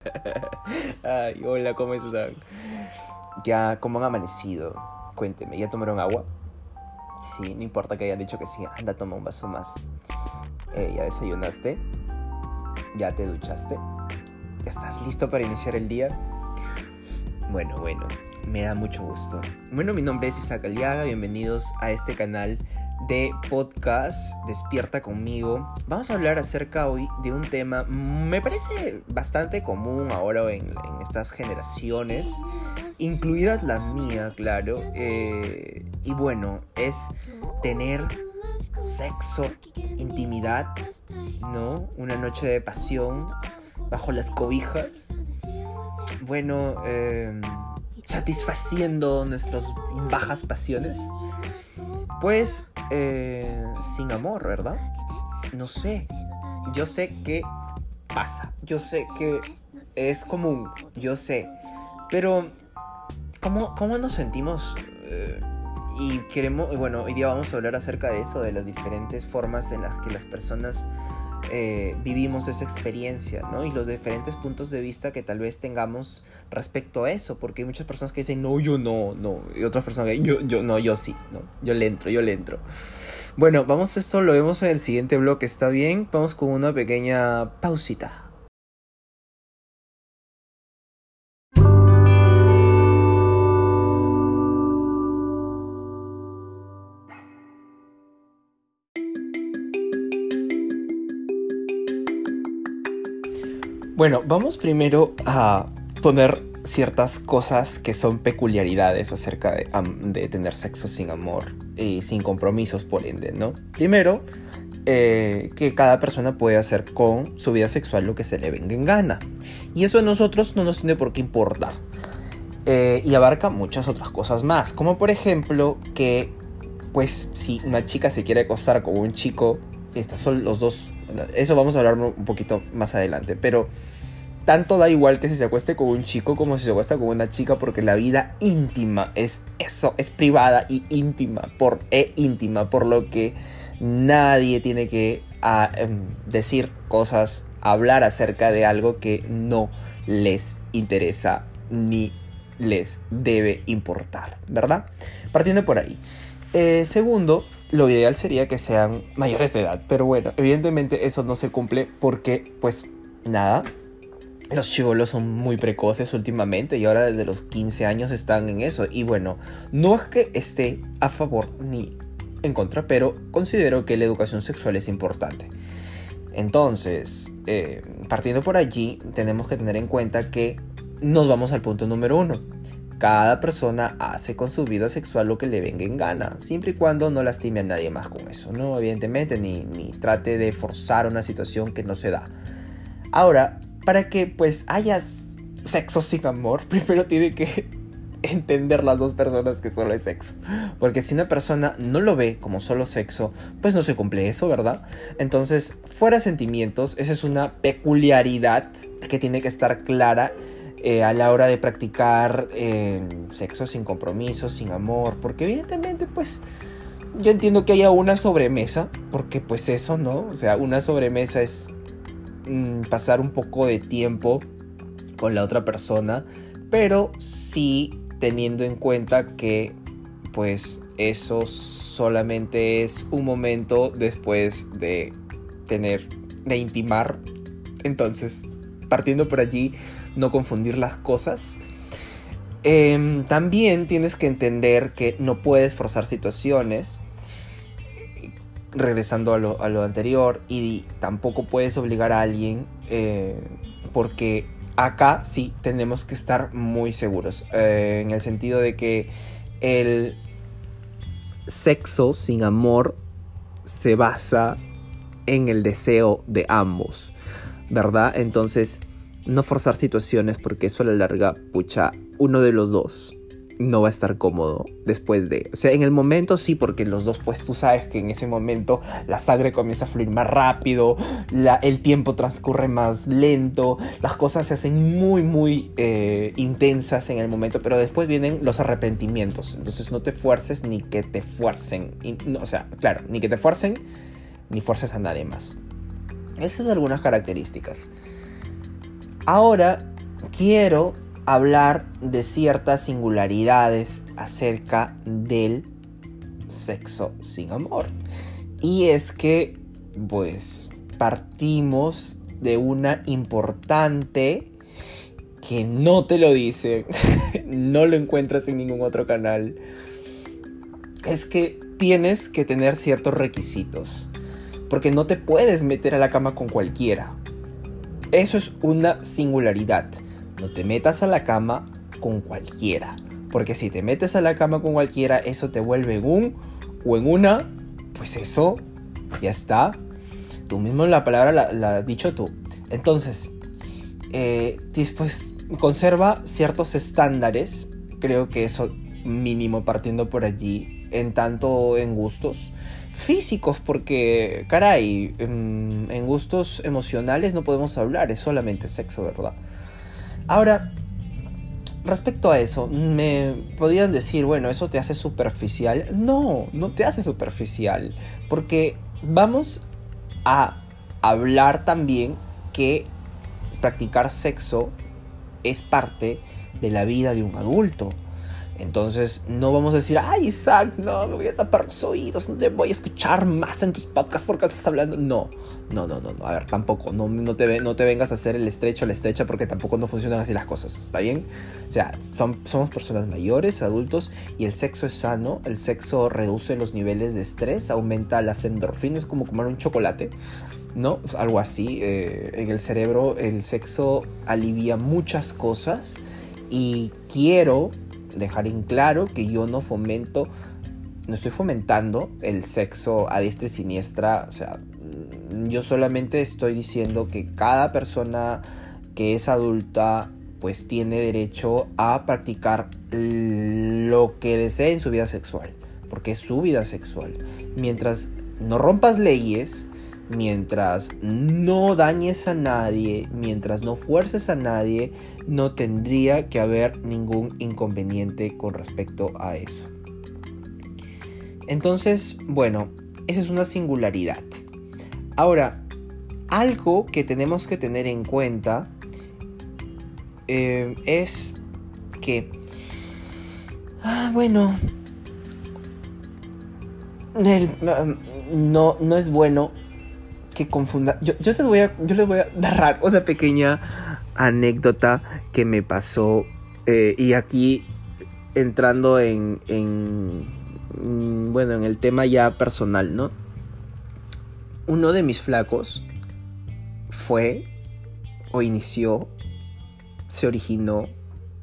Ay, hola, ¿cómo están? Ya, ¿cómo han amanecido? Cuénteme, ¿ya tomaron agua? Sí, no importa que hayan dicho que sí, anda, toma un vaso más. Eh, ¿Ya desayunaste? ¿Ya te duchaste? ¿Ya estás listo para iniciar el día? Bueno, bueno, me da mucho gusto. Bueno, mi nombre es Isaac Aliaga, bienvenidos a este canal de podcast Despierta conmigo. Vamos a hablar acerca hoy de un tema, me parece bastante común ahora en, estas generaciones, incluidas la mía, claro. Eh, y bueno, es tener sexo, intimidad, ¿no? Una noche de pasión bajo las cobijas. Bueno, em, satisfaciendo nuestras bajas pasiones. Pues eh, sin amor, ¿verdad? No sé. Yo sé que pasa. Yo sé que es común. Yo sé. Pero, ¿cómo, cómo nos sentimos? Eh, y queremos, bueno, hoy día vamos a hablar acerca de eso, de las diferentes formas en las que las personas eh, vivimos esa experiencia, ¿no? Y los diferentes puntos de vista que tal vez tengamos respecto a eso, porque hay muchas personas que dicen, no, yo no, no, y otras personas que yo, yo, no, yo sí, no, yo le entro, yo le entro. Bueno, vamos a esto, lo vemos en el siguiente bloque, ¿está bien? Vamos con una pequeña pausita. Bueno, vamos primero a poner ciertas cosas que son peculiaridades acerca de, tener sexo sin amor y sin compromisos, por ende, ¿no? Primero, eh, que cada persona puede hacer con su vida sexual lo que se le venga en gana. Y eso a nosotros no nos tiene por qué importar. Eh, y abarca muchas otras cosas más, como por ejemplo que, pues, si una chica se quiere acostar con un chico, estos son los dos eso vamos a hablar un poquito más adelante. Pero tanto da igual que si se acueste con un chico como si se acuesta con una chica porque la vida íntima es eso, es privada y íntima, por e íntima, por lo que nadie tiene que ah, em, decir cosas, hablar acerca de algo que no les interesa ni les debe importar, ¿verdad? Partiendo por ahí. Eh, segundo, lo ideal sería que sean mayores de edad, pero bueno, evidentemente eso no se cumple porque, pues, nada, los chivolos son muy precoces últimamente y ahora desde los 15 años están en eso. Y bueno, no es que esté a favor ni en contra, pero considero que la educación sexual es importante. Entonces, eh, partiendo por allí, tenemos que tener en cuenta que nos vamos al punto número uno cada persona hace con su vida sexual lo que le venga en gana, siempre y cuando no lastime a nadie más con eso, ¿no? Evidentemente, ni, ni trate de forzar una situación que no se da. Ahora, para que pues hayas sexo sin amor, primero tiene que entender las dos personas que solo es sexo. Porque si una persona no lo ve como solo sexo, pues no se cumple eso, ¿verdad? Entonces, fuera sentimientos, esa es una peculiaridad que tiene que estar clara eh, a la hora de practicar eh, sexo sin compromiso, sin amor, porque evidentemente pues yo entiendo que haya una sobremesa, porque pues eso, ¿no? O sea, una sobremesa es mm, pasar un poco de tiempo con la otra persona, pero sí teniendo en cuenta que pues eso solamente es un momento después de tener, de intimar. Entonces, partiendo por allí, no confundir las cosas. Em, también tienes que entender que no puedes forzar situaciones, regresando a lo, anterior, y tampoco puedes obligar a alguien, eh, porque acá sí tenemos que estar muy seguros, eh, en el sentido de que el sexo sin amor se basa en el deseo de ambos, ¿verdad? Entonces, no forzar situaciones porque eso a la larga, pucha, uno de los dos no va a estar cómodo después de. O sea, en el momento sí, porque los dos, pues tú sabes que en ese momento la sangre comienza a fluir más rápido, la, el tiempo transcurre más lento, las cosas se hacen muy, muy eh, intensas en el momento, pero después vienen los arrepentimientos. Entonces no te fuerces ni que te fuercen. o sea, claro, ni que te fuercen ni fuerces a nadie más. Esas son algunas características. Ahora, quiero hablar de ciertas singularidades acerca del sexo sin amor. Y es que, pues, partimos de una importante que no te lo dicen, no lo encuentras en ningún otro canal. Es que tienes que tener ciertos requisitos. Porque no te puedes meter a la cama con cualquiera. Eso es una singularidad. No te metas a la cama con cualquiera. Porque si te metes a la cama con cualquiera, eso te vuelve en un o en una. Pues eso ya está. Tú mismo la palabra la, has dicho tú. Entonces, pues conserva ciertos estándares. Creo que eso mínimo partiendo por allí. En tanto en gustos físicos, porque, caray, en, en, gustos emocionales no podemos hablar, es solamente sexo, ¿verdad? Ahora, respecto a eso, me podrían decir, bueno, eso te hace superficial. No, no te hace superficial, porque vamos a hablar también que practicar sexo es parte de la vida de un adulto. Entonces no vamos a decir, ay Isaac, no, me voy a tapar los oídos, no te voy a escuchar más en tus podcasts porque estás hablando. No, no, no, no, no. a ver, tampoco, no, no, te, no te vengas a hacer el estrecho, la estrecha porque tampoco no funcionan así las cosas, ¿está bien? O sea, son, somos personas mayores, adultos y el sexo es sano, el sexo reduce los niveles de estrés, aumenta las endorfinas, como comer un chocolate. ¿no? Algo así. Eh, en el cerebro el sexo alivia muchas cosas y quiero dejar en claro que yo no fomento, no estoy fomentando el sexo a diestra y siniestra, o sea, yo solamente estoy diciendo que cada persona que es adulta pues tiene derecho a practicar lo que desee en su vida sexual, porque es su vida sexual. Mientras no rompas leyes, mientras no dañes a nadie, mientras no fuerces a nadie, no tendría que haber ningún inconveniente con respecto a eso. Entonces, bueno, esa es una singularidad. Ahora, algo que tenemos que tener en cuenta eh, es que, ah, bueno, no, no es bueno que confunda. Yo, les voy a, yo les voy a narrar una pequeña anécdota que me pasó. Eh, y aquí entrando en, en. Mm, bueno, en el tema ya personal, ¿no? Uno de mis flacos fue o inició, se originó,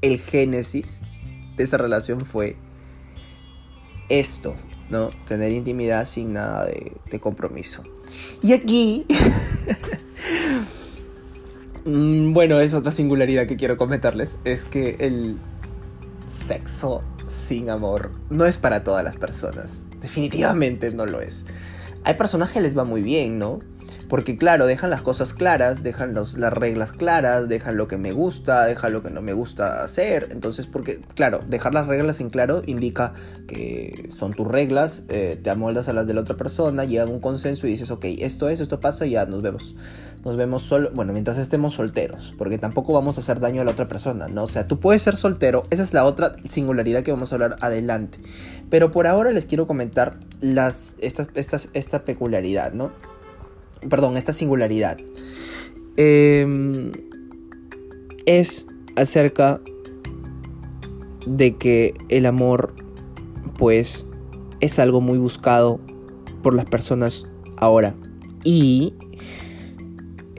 el génesis de esa relación fue esto, ¿no? Tener intimidad sin nada de compromiso. Y aquí... Mm, bueno, es otra singularidad que quiero comentarles. Es que el sexo sin amor no es para todas las personas. Definitivamente no lo es. Hay personas que les va muy bien, ¿no? Porque claro, dejan las cosas claras, dejan las reglas claras, dejan lo que me gusta, dejan lo que no me gusta hacer. Entonces, porque claro, dejar las reglas en claro indica que son tus reglas, eh, te amoldas a las de la otra persona, llegan a un consenso y dices, ok, esto es, esto pasa ya nos vemos. Nos vemos solo, bueno, mientras estemos solteros, porque tampoco vamos a hacer daño a la otra persona, ¿no? O sea, tú puedes ser soltero, esa es la otra singularidad que vamos a hablar adelante. Pero por ahora les quiero comentar las, estas, estas, esta peculiaridad, ¿no? perdón, esta singularidad, em, es acerca de que el amor, pues, es algo muy buscado por las personas ahora. Y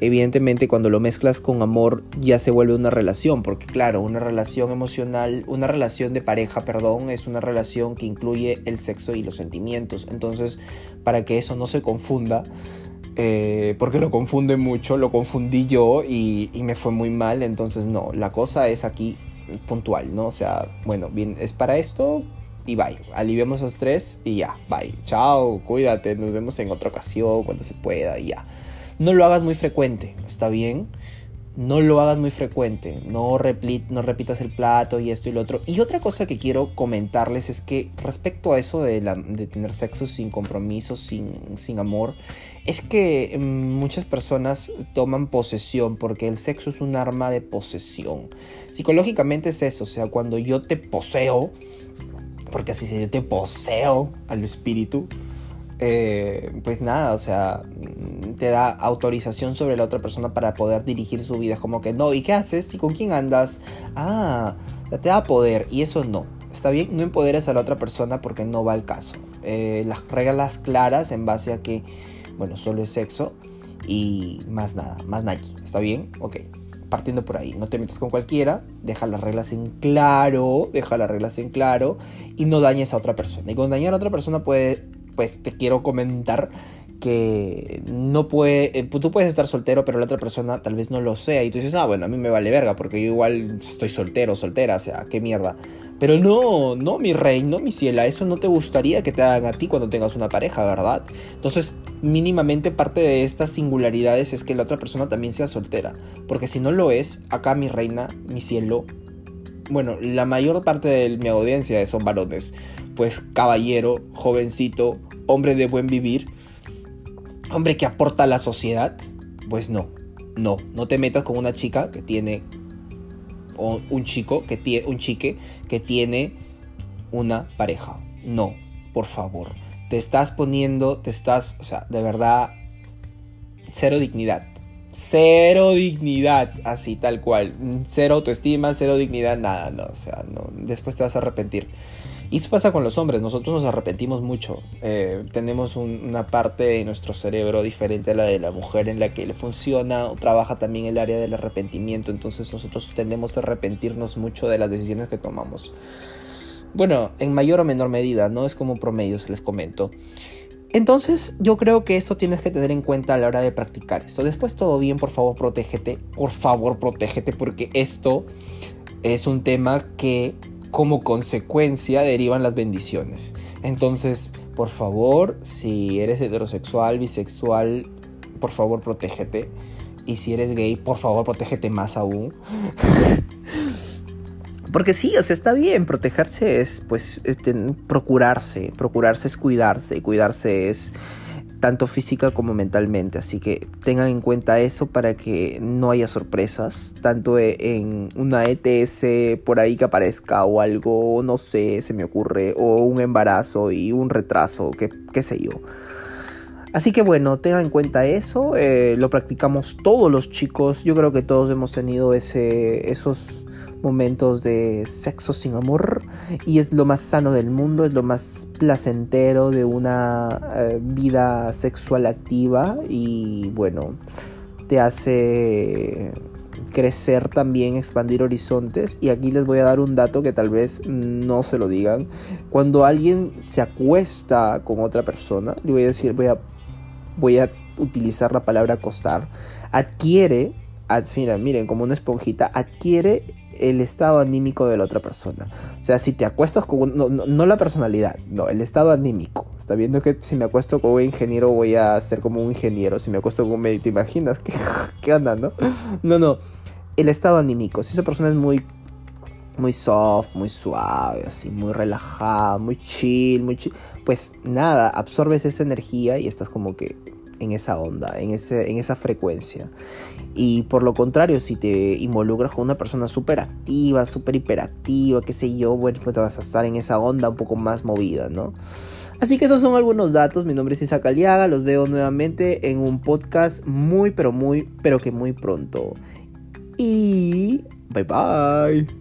evidentemente cuando lo mezclas con amor ya se vuelve una relación, porque claro, una relación emocional, una relación de pareja, perdón, es una relación que incluye el sexo y los sentimientos. Entonces, para que eso no se confunda, eh, porque lo confunde mucho, lo confundí yo y, me fue muy mal, entonces no, la cosa es aquí puntual, ¿no? O sea, bueno, bien, es para esto y bye, aliviamos los estrés y ya, bye, chao, cuídate, nos vemos en otra ocasión cuando se pueda y ya. No lo hagas muy frecuente, ¿está bien? no lo hagas muy frecuente, no, no repitas el plato y esto y lo otro. Y otra cosa que quiero comentarles es que respecto a eso de, tener sexo sin compromiso, sin, sin amor, es que mm, muchas personas toman posesión porque el sexo es un arma de posesión. Psicológicamente es eso, o sea, cuando yo te poseo, porque así se yo te poseo al espíritu, eh, pues nada, o sea, te da autorización sobre la otra persona para poder dirigir su vida. Es como que, no, ¿y qué haces? ¿Y con quién andas? Ah, te da poder y eso no. Está bien, no empoderes a la otra persona porque no va al caso. Eh, las reglas claras en base a que, bueno, solo es sexo y más nada, más Nike. ¿Está bien? Ok. Partiendo por ahí, no te metas con cualquiera, deja las reglas en claro, deja las reglas en claro y no dañes a otra persona. Y con dañar a otra persona puede pues te quiero comentar que no puede, eh, tú puedes estar soltero, pero la otra persona tal vez no lo sea. Y tú dices, ah, bueno, a mí me vale verga, porque yo igual estoy soltero, soltera, o sea, qué mierda. Pero no, no, mi rey, no, mi ciela, eso no te gustaría que te hagan a ti cuando tengas una pareja, ¿verdad? Entonces, mínimamente parte de estas singularidades es que la otra persona también sea soltera. Porque si no lo es, acá mi reina, mi cielo, bueno, la mayor parte de mi audiencia son varones pues caballero, jovencito, hombre de buen vivir, hombre que aporta a la sociedad, pues no, no, no te metas con una chica que tiene o un chico que tiene un chique que tiene una pareja. No, por favor. Te estás poniendo, te estás, o sea, de verdad cero dignidad. Cero dignidad, así tal cual. Cero autoestima, cero dignidad, nada, no, o sea, no, después te vas a arrepentir. Y eso pasa con los hombres, nosotros nos arrepentimos mucho. Eh, tenemos una parte de nuestro cerebro diferente a la de la mujer en la que le funciona o trabaja también el área del arrepentimiento, entonces nosotros tendemos a arrepentirnos mucho de las decisiones que tomamos. Bueno, en mayor o menor medida, no es como promedios, les comento. Entonces yo creo que esto tienes que tener en cuenta a la hora de practicar esto. Después todo bien, por favor, protégete. Por favor, protégete porque esto es un tema que como consecuencia derivan las bendiciones. Entonces, por favor, si eres heterosexual, bisexual, por favor, protégete. Y si eres gay, por favor, protégete más aún. Porque sí, o sea, está bien, protegerse es, pues, este, procurarse, procurarse es cuidarse, cuidarse es tanto física como mentalmente. Así que tengan en cuenta eso para que no haya sorpresas, tanto e, en una ETS por ahí que aparezca o algo, no sé, se me ocurre, o un embarazo y un retraso, qué, sé yo. Así que bueno, tengan en cuenta eso, eh, lo practicamos todos los chicos, yo creo que todos hemos tenido ese, esos momentos de sexo sin amor y es lo más sano del mundo, es lo más placentero de una eh, vida sexual activa y bueno, te hace crecer también, expandir horizontes y aquí les voy a dar un dato que tal vez no se lo digan. Cuando alguien se acuesta con otra persona, le voy a decir, voy a, voy a utilizar la palabra acostar, adquiere, miren, como una esponjita, adquiere el estado anímico de la otra persona. O sea, si te acuestas con... No, la personalidad, no, el estado anímico. Está viendo que si me acuesto con un ingeniero voy a ser como un ingeniero. Si me acuesto con un médico, ¿te imaginas? ¿Qué, qué onda, no? No, no. El estado anímico. Si esa persona es muy muy soft, muy suave, así, muy relajada, muy chill, muy chill. Pues nada, absorbes esa energía y estás como que en esa onda, en, ese, en esa frecuencia. Y por lo contrario, si te involucras con una persona súper activa, súper hiperactiva, qué sé yo, bueno, pues te vas a estar en esa onda un poco más movida, ¿no? Así que esos son algunos datos. Mi nombre es Isaac Aliaga. Los veo nuevamente en un podcast muy, pero muy, pero que muy pronto. Y bye bye.